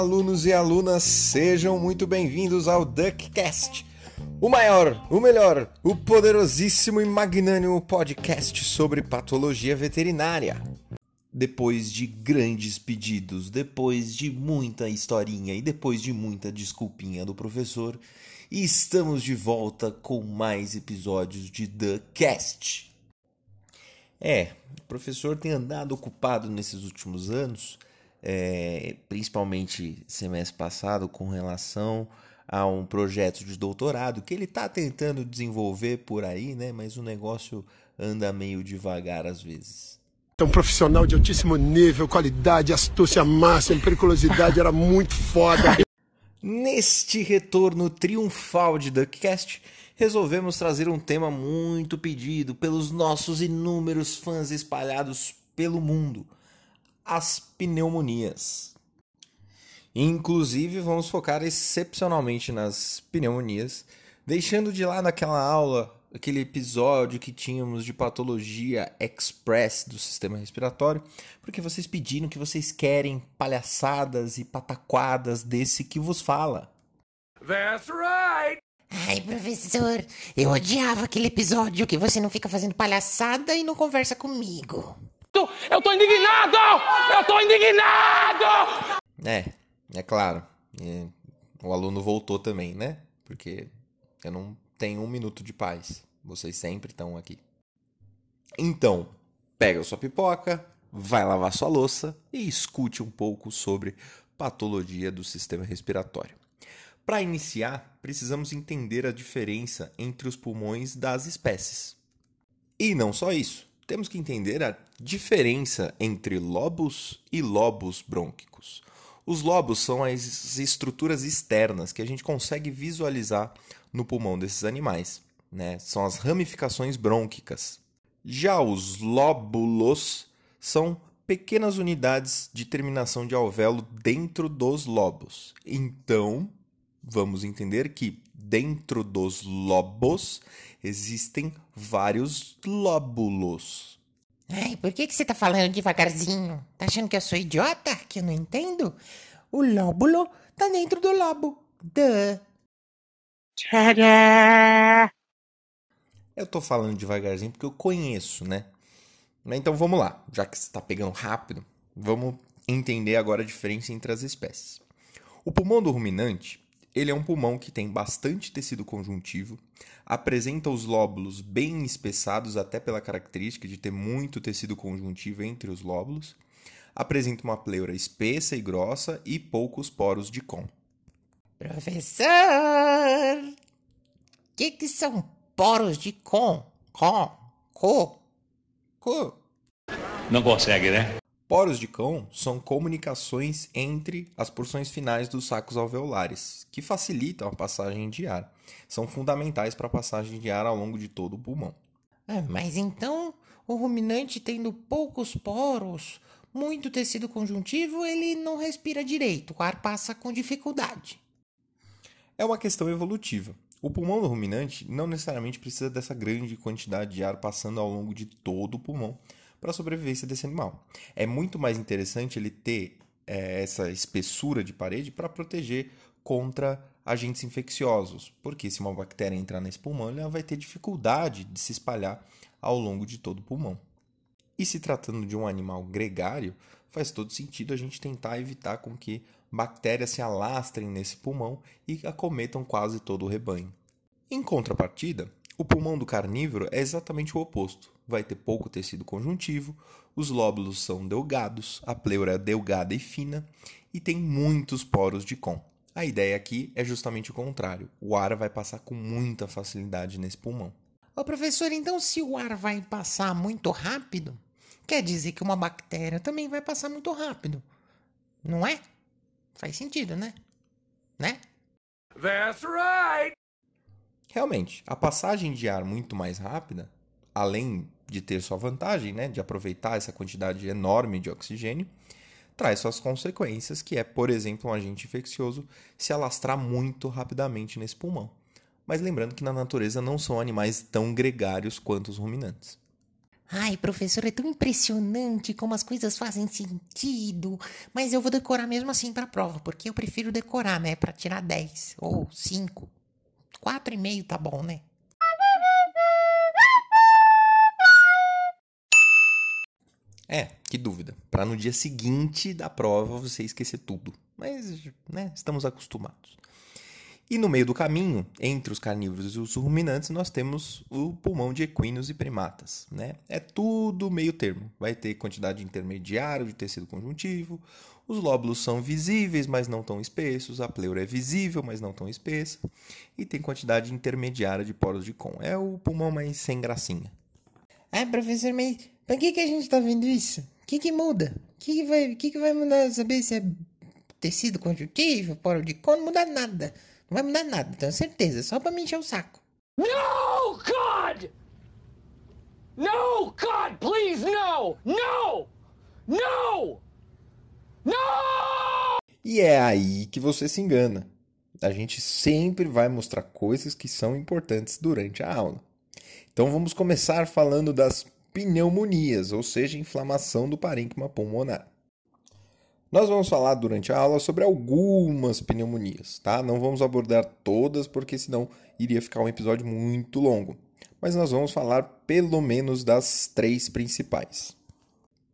Alunos e alunas, sejam muito bem-vindos ao DuckCast, o maior, o melhor, o poderosíssimo e magnânimo podcast sobre patologia veterinária. Depois de grandes pedidos, depois de muita historinha e depois de muita desculpinha do professor, estamos de volta com mais episódios de The Cast. É, o professor tem andado ocupado nesses últimos anos é, principalmente semestre passado, com relação a um projeto de doutorado que ele está tentando desenvolver por aí, né? Mas o negócio anda meio devagar às vezes. É um profissional de altíssimo nível, qualidade, astúcia máxima, periculosidade era muito foda. Neste retorno triunfal de Duckcast, resolvemos trazer um tema muito pedido pelos nossos inúmeros fãs espalhados pelo mundo as pneumonias. Inclusive, vamos focar excepcionalmente nas pneumonias, deixando de lado aquela aula, aquele episódio que tínhamos de patologia express do sistema respiratório, porque vocês pediram que vocês querem palhaçadas e pataquadas desse que vos fala. That's right! Ai, professor, eu odiava aquele episódio que você não fica fazendo palhaçada e não conversa comigo. Eu tô indignado! Eu tô indignado! É, é claro. E o aluno voltou também, né? Porque eu não tenho um minuto de paz. Vocês sempre estão aqui. Então, pega sua pipoca, vai lavar sua louça e escute um pouco sobre patologia do sistema respiratório. Para iniciar, precisamos entender a diferença entre os pulmões das espécies. E não só isso temos que entender a diferença entre lobos e lobos brônquicos. Os lobos são as estruturas externas que a gente consegue visualizar no pulmão desses animais, né? São as ramificações brônquicas. Já os lóbulos são pequenas unidades de terminação de alvéolo dentro dos lobos. Então, vamos entender que dentro dos lobos existem vários lóbulos. Ai, por que, que você tá falando devagarzinho? Tá achando que eu sou idiota? Que eu não entendo? O lóbulo tá dentro do lobo. Duh. Tcharam! Eu tô falando devagarzinho porque eu conheço, né? Então vamos lá, já que você tá pegando rápido, vamos entender agora a diferença entre as espécies. O pulmão do ruminante ele é um pulmão que tem bastante tecido conjuntivo, apresenta os lóbulos bem espessados, até pela característica de ter muito tecido conjuntivo entre os lóbulos, apresenta uma pleura espessa e grossa e poucos poros de com. Professor! O que, que são poros de com? Com? Co? Co? Não consegue, né? Poros de cão são comunicações entre as porções finais dos sacos alveolares, que facilitam a passagem de ar. São fundamentais para a passagem de ar ao longo de todo o pulmão. Ah, mas então, o ruminante tendo poucos poros, muito tecido conjuntivo, ele não respira direito, o ar passa com dificuldade. É uma questão evolutiva. O pulmão do ruminante não necessariamente precisa dessa grande quantidade de ar passando ao longo de todo o pulmão para a sobrevivência desse animal. É muito mais interessante ele ter é, essa espessura de parede para proteger contra agentes infecciosos, porque se uma bactéria entrar nesse pulmão, ela vai ter dificuldade de se espalhar ao longo de todo o pulmão. E se tratando de um animal gregário, faz todo sentido a gente tentar evitar com que bactérias se alastrem nesse pulmão e acometam quase todo o rebanho. Em contrapartida, o pulmão do carnívoro é exatamente o oposto. Vai ter pouco tecido conjuntivo, os lóbulos são delgados, a pleura é delgada e fina e tem muitos poros de com. A ideia aqui é justamente o contrário. O ar vai passar com muita facilidade nesse pulmão. Ô professor, então se o ar vai passar muito rápido, quer dizer que uma bactéria também vai passar muito rápido. Não é? Faz sentido, né? Né? That's right! Realmente, a passagem de ar muito mais rápida, além de ter sua vantagem, né, de aproveitar essa quantidade enorme de oxigênio, traz suas consequências, que é, por exemplo, um agente infeccioso se alastrar muito rapidamente nesse pulmão. Mas lembrando que na natureza não são animais tão gregários quanto os ruminantes. Ai, professor, é tão impressionante como as coisas fazem sentido. Mas eu vou decorar mesmo assim pra prova, porque eu prefiro decorar, né? Pra tirar 10 ou 5. 4,5 tá bom, né? É, que dúvida. Para no dia seguinte da prova você esquecer tudo. Mas, né, estamos acostumados. E no meio do caminho, entre os carnívoros e os ruminantes, nós temos o pulmão de equinos e primatas. Né? É tudo meio termo. Vai ter quantidade intermediária de tecido conjuntivo, os lóbulos são visíveis, mas não tão espessos, a pleura é visível, mas não tão espessa, e tem quantidade intermediária de poros de com. É o pulmão mais sem gracinha. Ah, professor, mas pra que, que a gente tá vendo isso? O que, que muda? O que, que, vai, que, que vai mudar? Saber se é tecido conjuntivo, poro de com? Não muda nada. Não vai mudar nada, tenho certeza. Só pra me encher o saco. No, God! No, God, please, no! No! No! E é aí que você se engana. A gente sempre vai mostrar coisas que são importantes durante a aula. Então vamos começar falando das pneumonias, ou seja, inflamação do parênquima pulmonar. Nós vamos falar durante a aula sobre algumas pneumonias, tá? Não vamos abordar todas porque senão iria ficar um episódio muito longo. Mas nós vamos falar pelo menos das três principais.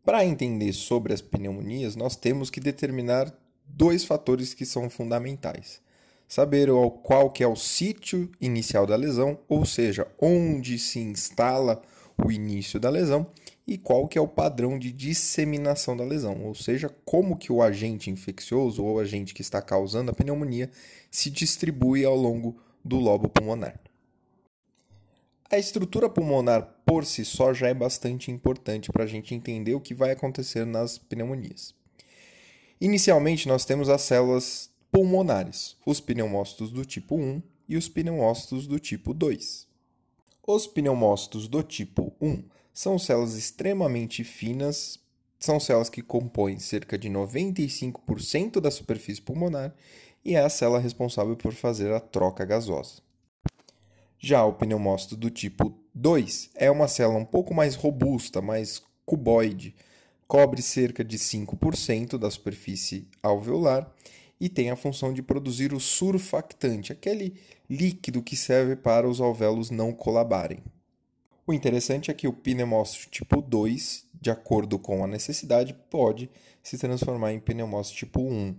Para entender sobre as pneumonias, nós temos que determinar dois fatores que são fundamentais. Saber qual que é o sítio inicial da lesão, ou seja, onde se instala o início da lesão, e qual que é o padrão de disseminação da lesão, ou seja, como que o agente infeccioso ou o agente que está causando a pneumonia se distribui ao longo do lobo pulmonar. A estrutura pulmonar por si só já é bastante importante para a gente entender o que vai acontecer nas pneumonias. Inicialmente, nós temos as células pulmonares, os pneumócitos do tipo 1 e os pneumócitos do tipo 2. Os pneumócitos do tipo 1 são células extremamente finas, são células que compõem cerca de 95% da superfície pulmonar e é a célula responsável por fazer a troca gasosa. Já o pneumócito do tipo 2 é uma célula um pouco mais robusta, mais cuboide, cobre cerca de 5% da superfície alveolar e tem a função de produzir o surfactante, aquele líquido que serve para os alvéolos não colabarem. O interessante é que o pneumócito tipo 2, de acordo com a necessidade, pode se transformar em pneumócito tipo 1.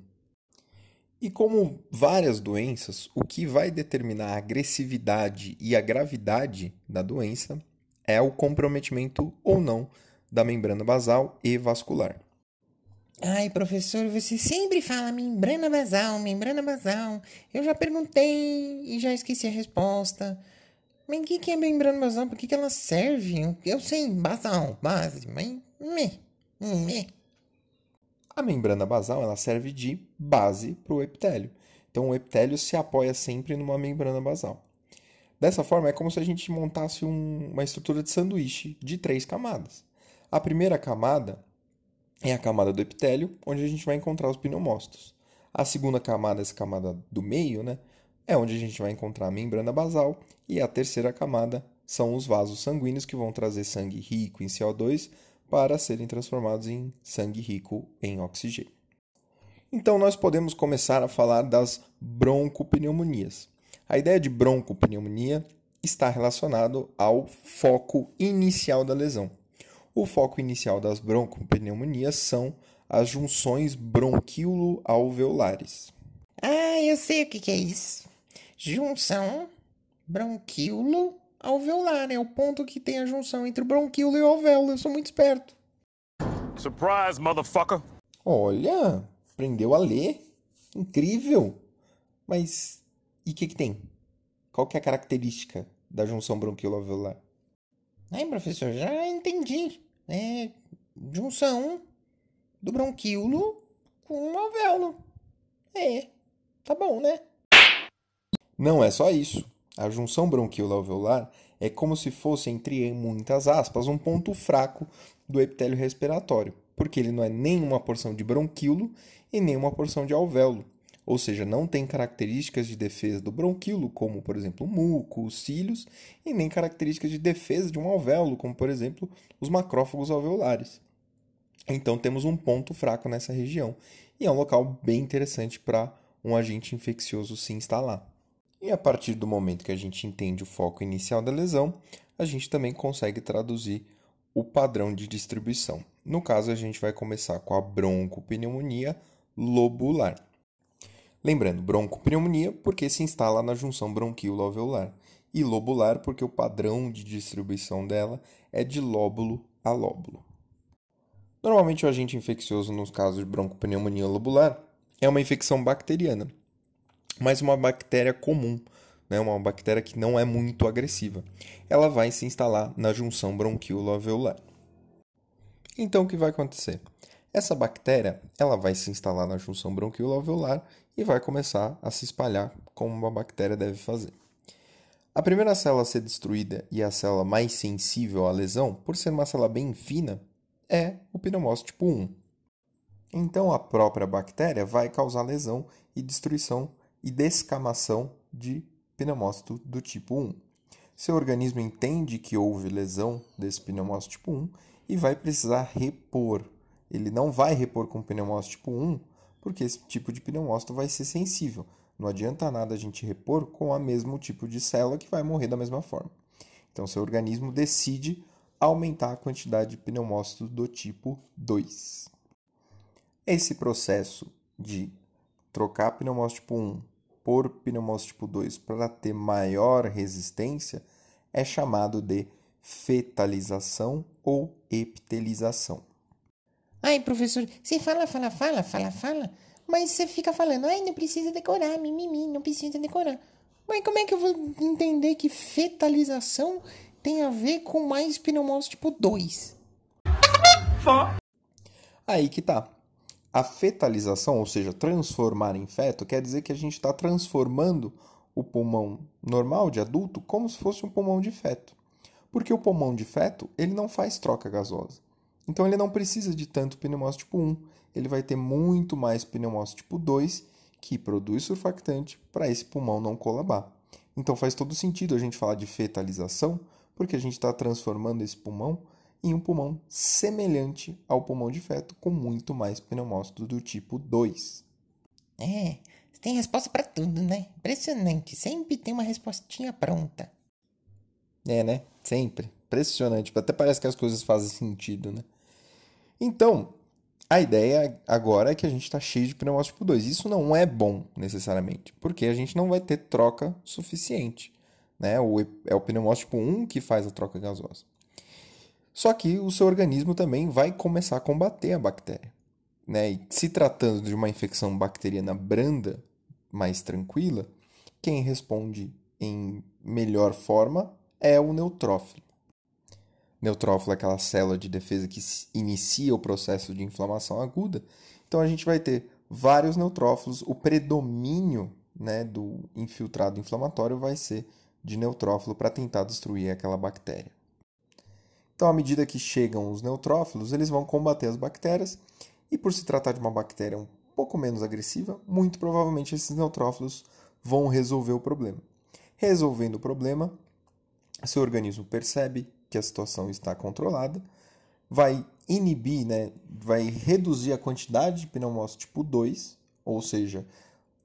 E como várias doenças, o que vai determinar a agressividade e a gravidade da doença é o comprometimento ou não da membrana basal e vascular. Ai, professor, você sempre fala membrana basal, membrana basal. Eu já perguntei e já esqueci a resposta. Mas o que, que é membrana basal? Por que, que ela serve? Eu sei, basal, base, mas. Me, me. Membrana basal ela serve de base para o epitélio. Então o epitélio se apoia sempre numa membrana basal. Dessa forma, é como se a gente montasse um, uma estrutura de sanduíche de três camadas. A primeira camada é a camada do epitélio, onde a gente vai encontrar os pneumócitos. A segunda camada, essa camada do meio, né, é onde a gente vai encontrar a membrana basal. E a terceira camada são os vasos sanguíneos que vão trazer sangue rico em CO2 para serem transformados em sangue rico em oxigênio. Então, nós podemos começar a falar das broncopneumonias. A ideia de broncopneumonia está relacionado ao foco inicial da lesão. O foco inicial das broncopneumonias são as junções bronquíolo-alveolares. Ah, eu sei o que, é isso. Junção bronquíolo alveolar. É o ponto que tem a junção entre o bronquíolo e o alvéolo. Eu sou muito esperto. Surprise, motherfucker! Olha, aprendeu a ler. Incrível. Mas e o que, que tem? Qual que é a característica da junção bronquíolo-alveolar? Ai, professor, já entendi. É junção do bronquíolo com o alvéolo. É, tá bom, né? Não é só isso. A junção bronquíolo-alveolar é como se fosse, entre muitas aspas, um ponto fraco do epitélio respiratório, porque ele não é nem uma porção de bronquíolo e nem uma porção de alvéolo. ou seja, não tem características de defesa do bronquíolo, como por exemplo o muco, os cílios, e nem características de defesa de um alvéolo, como por exemplo os macrófagos alveolares. Então temos um ponto fraco nessa região, e é um local bem interessante para um agente infeccioso se instalar. E a partir do momento que a gente entende o foco inicial da lesão, a gente também consegue traduzir o padrão de distribuição. No caso, a gente vai começar com a broncopneumonia lobular. Lembrando, broncopneumonia porque se instala na junção bronquíolo-alveolar e lobular porque o padrão de distribuição dela é de lóbulo a lóbulo. Normalmente o agente infeccioso nos casos de broncopneumonia lobular é uma infecção bacteriana, mas uma bactéria comum, né, uma bactéria que não é muito agressiva. Ela vai se instalar na junção bronquíolo-alveolar. Então o que vai acontecer? Essa bactéria ela vai se instalar na junção bronquíolo-alveolar e vai começar a se espalhar como uma bactéria deve fazer. A primeira célula a ser destruída e a célula mais sensível à lesão, por ser uma célula bem fina, é o pneumócito tipo 1. Então a própria bactéria vai causar lesão e destruição e descamação de pneumócito do tipo 1. Seu organismo entende que houve lesão desse pneumócito tipo 1 e vai precisar repor. Ele não vai repor com pneumócito tipo 1 porque esse tipo de pneumócito vai ser sensível. Não adianta nada a gente repor com o mesmo tipo de célula que vai morrer da mesma forma. Então, seu organismo decide aumentar a quantidade de pneumócitos do tipo 2. Esse processo de trocar pneumócito tipo 1 por pneumócito tipo 2 para ter maior resistência é chamado de fetalização ou epitelização. Ai, professor, você fala, fala, fala, fala, fala, mas você fica falando, ai, não precisa decorar, mimimi, não precisa decorar. Mas como é que eu vou entender que fetalização tem a ver com mais pneumose tipo 2? Aí que tá. A fetalização, ou seja, transformar em feto, quer dizer que a gente está transformando o pulmão normal de adulto como se fosse um pulmão de feto. Porque o pulmão de feto, ele não faz troca gasosa. Então ele não precisa de tanto pneumócito tipo 1, ele vai ter muito mais pneumócito tipo 2 que produz surfactante para esse pulmão não colabar. Então faz todo sentido a gente falar de fetalização, porque a gente está transformando esse pulmão em um pulmão semelhante ao pulmão de feto, com muito mais pneumócito do tipo 2. É, você tem resposta para tudo, né? Impressionante, sempre tem uma respostinha pronta. É, né? Sempre. Impressionante. Até parece que as coisas fazem sentido, né? Então, a ideia agora é que a gente está cheio de pneumócito tipo 2. Isso não é bom, necessariamente, porque a gente não vai ter troca suficiente. Né? O, é o pneumócito tipo 1 que faz a troca gasosa. Só que o seu organismo também vai começar a combater a bactéria. Né? E se tratando de uma infecção bacteriana branda, mais tranquila, quem responde em melhor forma é o neutrófilo. Neutrófilo é aquela célula de defesa que inicia o processo de inflamação aguda. Então a gente vai ter vários neutrófilos. O predomínio né, do infiltrado inflamatório vai ser de neutrófilo para tentar destruir aquela bactéria. Então, à medida que chegam os neutrófilos, eles vão combater as bactérias e, por se tratar de uma bactéria um pouco menos agressiva, muito provavelmente esses neutrófilos vão resolver o problema. Resolvendo o problema, seu organismo percebe que a situação está controlada, vai inibir, né, vai reduzir a quantidade de pneumócitos tipo 2, ou seja,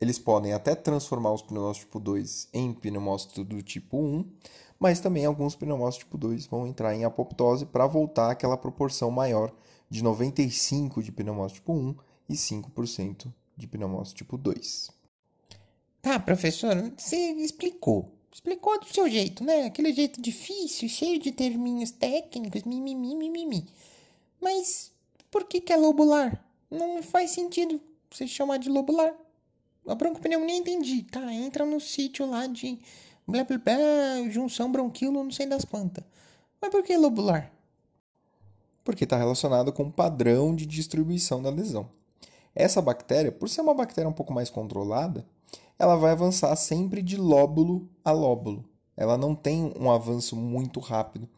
eles podem até transformar os pneumócitos tipo 2 em pneumócitos do tipo 1, mas também alguns pneumócitos tipo 2 vão entrar em apoptose para voltar àquela proporção maior de 95% de pneumócito tipo 1 e 5% de pneumócito tipo 2. Tá, professor, você explicou. Explicou do seu jeito, né? Aquele jeito difícil, cheio de terminhos técnicos, mimimi, mimimi. Mas por que, que é lobular? Não faz sentido você chamar de lobular. A broncopneumonia entendi, tá? Entra no sítio lá de blá blá blá, junção bronquilo, não sei das quantas. Mas por que lobular? Porque está relacionado com o padrão de distribuição da lesão. Essa bactéria, por ser uma bactéria um pouco mais controlada, ela vai avançar sempre de lóbulo a lóbulo. Ela não tem um avanço muito rápido.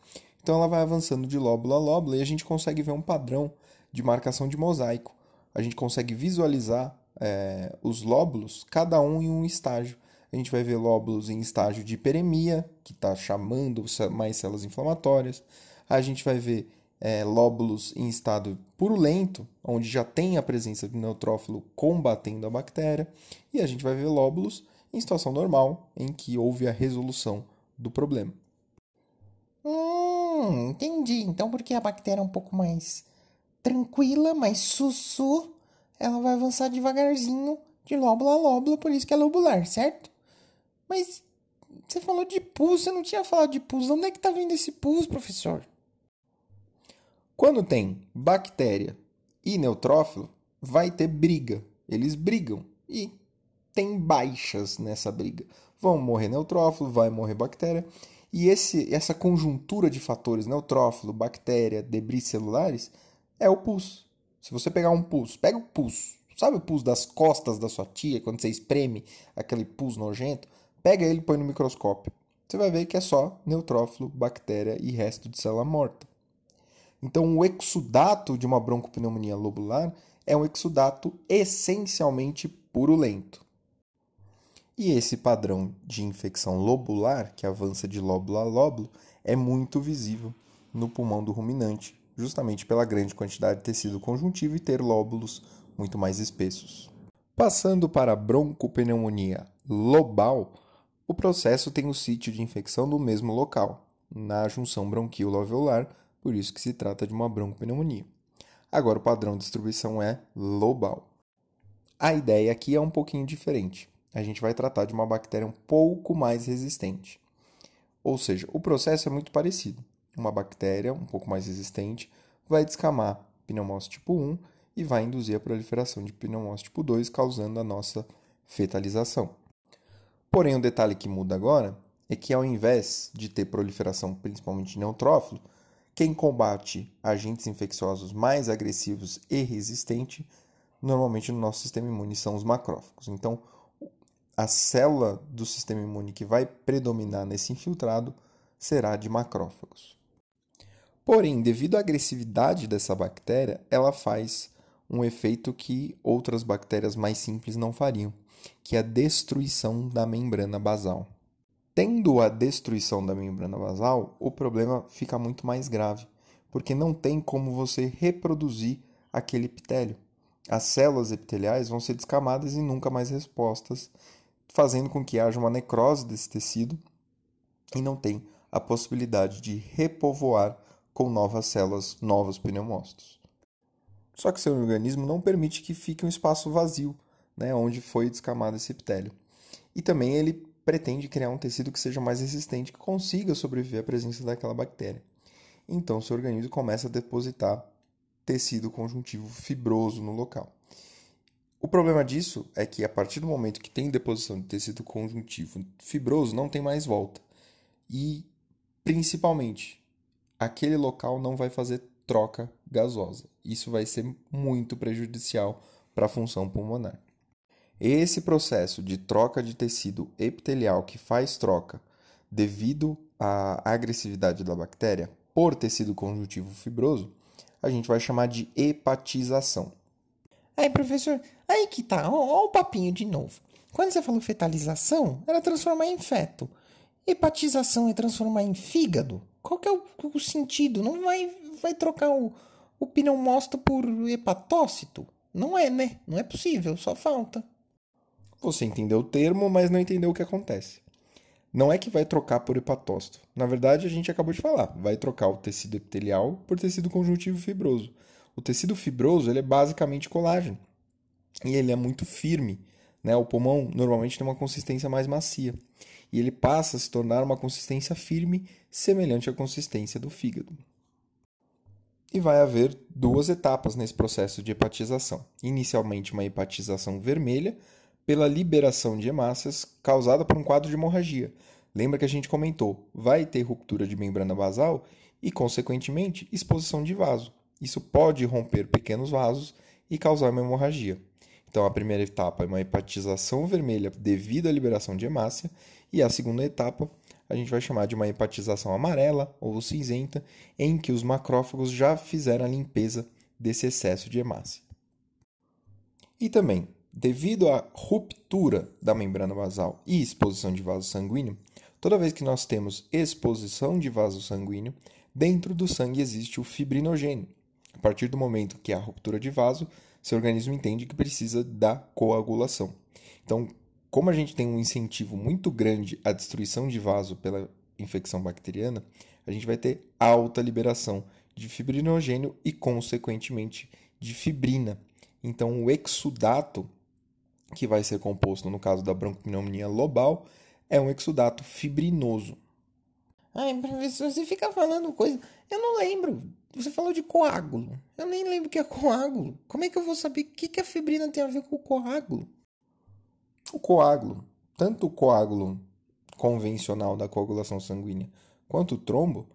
Então ela vai avançando de lóbulo a lóbulo e a gente consegue ver um padrão de marcação de mosaico. A gente consegue visualizar é, os lóbulos, cada um em um estágio. A gente vai ver lóbulos em estágio de hiperemia, que está chamando mais células inflamatórias. A gente vai ver é, lóbulos em estado purulento, onde já tem a presença do neutrófilo combatendo a bactéria. E a gente vai ver lóbulos em situação normal, em que houve a resolução do problema. Hum, entendi. Então, porque a bactéria é um pouco mais tranquila, mais sussu, ela vai avançar devagarzinho de lóbulo a lóbulo, por isso que é lobular, certo? Mas você falou de pus, você não tinha falado de pus. De onde é que tá vindo esse pus, professor? Quando tem bactéria e neutrófilo, vai ter briga. Eles brigam e tem baixas nessa briga. Vão morrer neutrófilo, vai morrer bactéria. E esse, essa conjuntura de fatores, neutrófilo, bactéria, debris celulares, é o pus. Se você pegar um pus, pega o pus, sabe o pus das costas da sua tia, quando você espreme aquele pus nojento? Pega ele e põe no microscópio. Você vai ver que é só neutrófilo, bactéria e resto de célula morta. Então, o exudato de uma broncopneumonia lobular é um exudato essencialmente purulento. E esse padrão de infecção lobular, que avança de lóbulo a lóbulo, é muito visível no pulmão do ruminante, justamente pela grande quantidade de tecido conjuntivo e ter lóbulos muito mais espessos. Passando para a broncopneumonia lobal, o processo tem o sítio de infecção no mesmo local, na junção bronquilo-alveolar, por isso que se trata de uma broncopneumonia. Agora o padrão de distribuição é lobal. A ideia aqui é um pouquinho diferente. A gente vai tratar de uma bactéria um pouco mais resistente. Ou seja, o processo é muito parecido. Uma bactéria um pouco mais resistente vai descamar pneumose tipo 1 e vai induzir a proliferação de pneumose tipo 2, causando a nossa fetalização. Porém, o detalhe que muda agora é que ao invés de ter proliferação principalmente de neutrófilo, quem combate agentes infecciosos mais agressivos e resistentes, normalmente no nosso sistema imune, são os macrófagos. Então, a célula do sistema imune que vai predominar nesse infiltrado será de macrófagos. Porém, devido à agressividade dessa bactéria, ela faz um efeito que outras bactérias mais simples não fariam, que é a destruição da membrana basal. Tendo a destruição da membrana basal, o problema fica muito mais grave, porque não tem como você reproduzir aquele epitélio. As células epiteliais vão ser descamadas e nunca mais respostas, fazendo com que haja uma necrose desse tecido e não tem a possibilidade de repovoar com novas células, novos pneumócitos. Só que seu organismo não permite que fique um espaço vazio, né, onde foi descamado esse epitélio. E também ele pretende criar um tecido que seja mais resistente, que consiga sobreviver à presença daquela bactéria. Então, seu organismo começa a depositar tecido conjuntivo fibroso no local. O problema disso é que a partir do momento que tem deposição de tecido conjuntivo fibroso, não tem mais volta. E, principalmente, aquele local não vai fazer troca gasosa. Isso vai ser muito prejudicial para a função pulmonar. Esse processo de troca de tecido epitelial que faz troca devido à agressividade da bactéria por tecido conjuntivo fibroso, a gente vai chamar de hepatização. Aí, professor, aí que tá, ó, ó o papinho de novo. Quando você falou fetalização, era transformar em feto. Hepatização é transformar em fígado? Qual que é o, o sentido? Não vai, vai trocar o, o pneumócito por hepatócito? Não é, né? Não é possível, só falta. Você entendeu o termo, mas não entendeu o que acontece. Não é que vai trocar por hepatócito. Na verdade, a gente acabou de falar. Vai trocar o tecido epitelial por tecido conjuntivo fibroso. O tecido fibroso ele é basicamente colágeno. E ele é muito firme. Né? O pulmão normalmente tem uma consistência mais macia. E ele passa a se tornar uma consistência firme, semelhante à consistência do fígado. E vai haver duas etapas nesse processo de hepatização. Inicialmente, uma hepatização vermelha, pela liberação de hemácias causada por um quadro de hemorragia. Lembra que a gente comentou, vai ter ruptura de membrana basal e, consequentemente, exposição de vaso. Isso pode romper pequenos vasos e causar uma hemorragia. Então, a primeira etapa é uma hepatização vermelha devido à liberação de hemácia, e a segunda etapa a gente vai chamar de uma hepatização amarela ou cinzenta, em que os macrófagos já fizeram a limpeza desse excesso de hemácia. E também, devido à ruptura da membrana basal e exposição de vaso sanguíneo, toda vez que nós temos exposição de vaso sanguíneo, dentro do sangue existe o fibrinogênio. A partir do momento que há ruptura de vaso, seu organismo entende que precisa da coagulação. Então, como a gente tem um incentivo muito grande à destruição de vaso pela infecção bacteriana, a gente vai ter alta liberação de fibrinogênio e, consequentemente, de fibrina. Então, o exudato, que vai ser composto no caso da broncopneumonia lobal, é um exudato fibrinoso. Ai, professor, você fica falando coisa. Eu não lembro. Você falou de coágulo. Eu nem lembro o que é coágulo. Como é que eu vou saber o que, que a fibrina tem a ver com o coágulo? O coágulo, tanto o coágulo convencional da coagulação sanguínea quanto o trombo,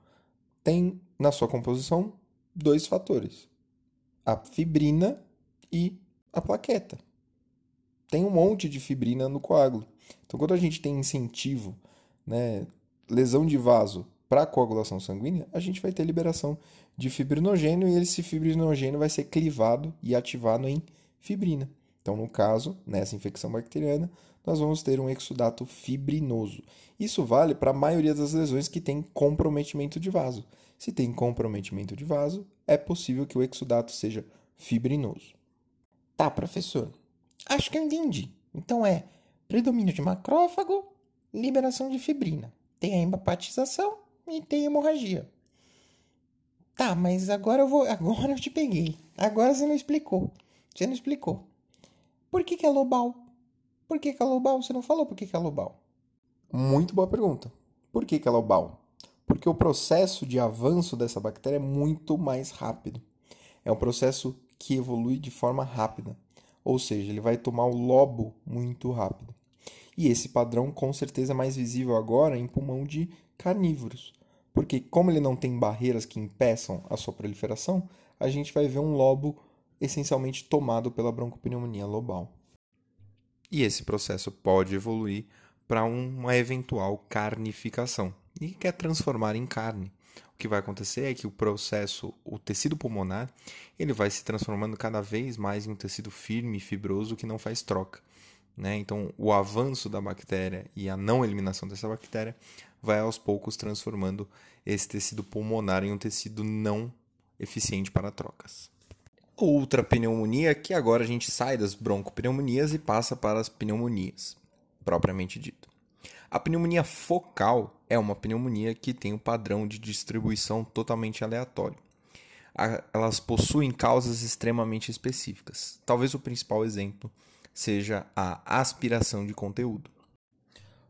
tem na sua composição dois fatores: a fibrina e a plaqueta. Tem um monte de fibrina no coágulo. Então, quando a gente tem incentivo, né, lesão de vaso para coagulação sanguínea, a gente vai ter liberação de fibrinogênio e esse fibrinogênio vai ser clivado e ativado em fibrina. Então, no caso, nessa infecção bacteriana, nós vamos ter um exudato fibrinoso. Isso vale para a maioria das lesões que tem comprometimento de vaso. Se tem comprometimento de vaso, é possível que o exudato seja fibrinoso. Tá, professor. Acho que eu entendi. Então é predomínio de macrófago, liberação de fibrina. Tem a hemopatização e tem hemorragia. Tá, mas agora eu vou. Agora eu te peguei. Agora você não explicou. Você não explicou. Por que, que é lobal? Por que, que é lobal? Você não falou por que, que é lobal. Muito boa pergunta. Por que, que é lobal? Porque o processo de avanço dessa bactéria é muito mais rápido. É um processo que evolui de forma rápida. Ou seja, ele vai tomar o lobo muito rápido. E esse padrão com certeza é mais visível agora em pulmão de carnívoros. Porque como ele não tem barreiras que impeçam a sua proliferação, a gente vai ver um lobo essencialmente tomado pela broncopneumonia lobal. E esse processo pode evoluir para uma eventual carnificação e quer transformar em carne. O que vai acontecer é que o processo, o tecido pulmonar, ele vai se transformando cada vez mais em um tecido firme e fibroso que não faz troca. Né? Então, o avanço da bactéria e a não eliminação dessa bactéria vai aos poucos transformando esse tecido pulmonar em um tecido não eficiente para trocas outra pneumonia, que agora a gente sai das broncopneumonias e passa para as pneumonias, propriamente dito. A pneumonia focal é uma pneumonia que tem um padrão de distribuição totalmente aleatório. Elas possuem causas extremamente específicas. Talvez o principal exemplo seja a aspiração de conteúdo.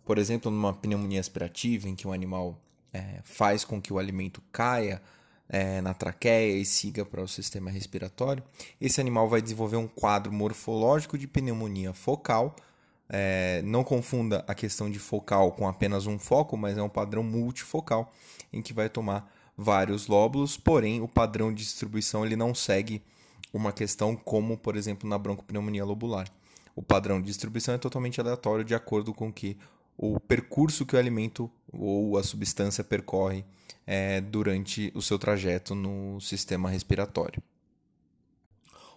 Por exemplo, numa pneumonia aspirativa, em que o animal é, faz com que o alimento caia é, na traqueia e siga para o sistema respiratório, esse animal vai desenvolver um quadro morfológico de pneumonia focal. É, não confunda a questão de focal com apenas um foco, mas é um padrão multifocal em que vai tomar vários lóbulos, porém o padrão de distribuição ele não segue uma questão como, por exemplo, na broncopneumonia lobular. O padrão de distribuição é totalmente aleatório de acordo com que o percurso que o alimento ou a substância percorre é, durante o seu trajeto no sistema respiratório.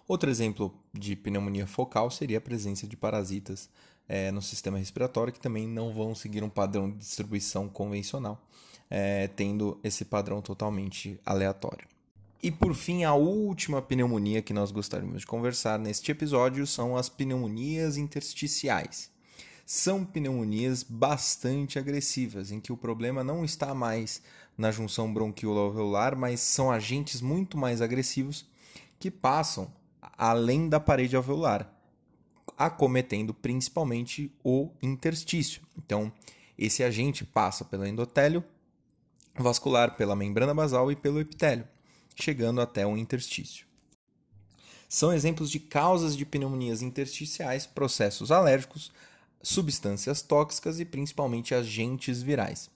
Outro exemplo de pneumonia focal seria a presença de parasitas é, no sistema respiratório que também não vão seguir um padrão de distribuição convencional, é, tendo esse padrão totalmente aleatório. E por fim, a última pneumonia que nós gostaríamos de conversar neste episódio são as pneumonias intersticiais são pneumonias bastante agressivas, em que o problema não está mais na junção bronquioalveolar, mas são agentes muito mais agressivos que passam além da parede alveolar, acometendo principalmente o interstício. Então, esse agente passa pelo endotélio vascular, pela membrana basal e pelo epitélio, chegando até o interstício. São exemplos de causas de pneumonias intersticiais, processos alérgicos, substâncias tóxicas e principalmente agentes virais.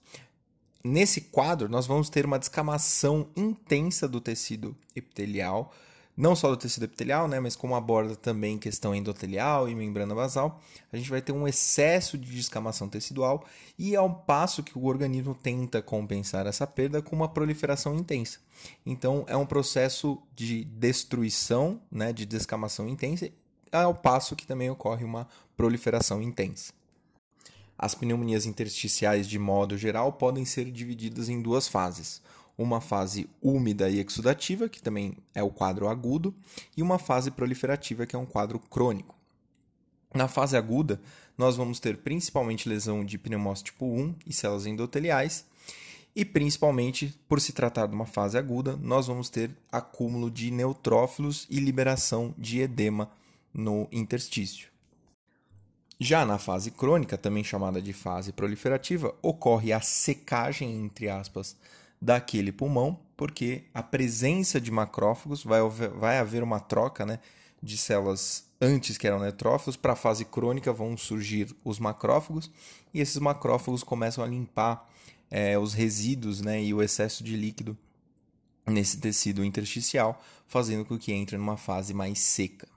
Nesse quadro, nós vamos ter uma descamação intensa do tecido epitelial, não só do tecido epitelial, né, mas como aborda também questão endotelial e membrana basal, a gente vai ter um excesso de descamação tecidual e ao passo que o organismo tenta compensar essa perda com uma proliferação intensa. Então, é um processo de destruição, né, de descamação intensa ao passo que também ocorre uma proliferação intensa. As pneumonias intersticiais, de modo geral, podem ser divididas em duas fases. Uma fase úmida e exudativa, que também é o quadro agudo, e uma fase proliferativa, que é um quadro crônico. Na fase aguda, nós vamos ter principalmente lesão de pneumócito tipo 1 e células endoteliais, e principalmente, por se tratar de uma fase aguda, nós vamos ter acúmulo de neutrófilos e liberação de edema no interstício. Já na fase crônica, também chamada de fase proliferativa, ocorre a secagem, entre aspas, daquele pulmão, porque a presença de macrófagos vai, vai haver uma troca né, de células antes que eram neutrófilos, para a fase crônica vão surgir os macrófagos, e esses macrófagos começam a limpar é, os resíduos né, e o excesso de líquido nesse tecido intersticial, fazendo com que entre numa fase mais seca.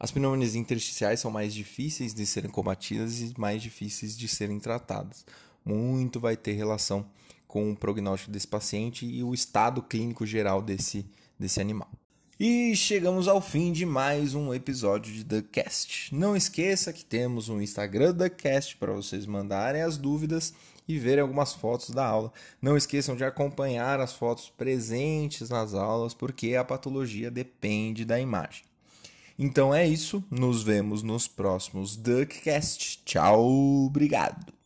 As pneumonias intersticiais são mais difíceis de serem combatidas e mais difíceis de serem tratadas. Muito vai ter relação com o prognóstico desse paciente e o estado clínico geral desse, desse animal. E chegamos ao fim de mais um episódio de The Cast. Não esqueça que temos um Instagram The Cast para vocês mandarem as dúvidas e verem algumas fotos da aula. Não esqueçam de acompanhar as fotos presentes nas aulas, porque a patologia depende da imagem. Então é isso, nos vemos nos próximos Duckcast. Tchau, obrigado.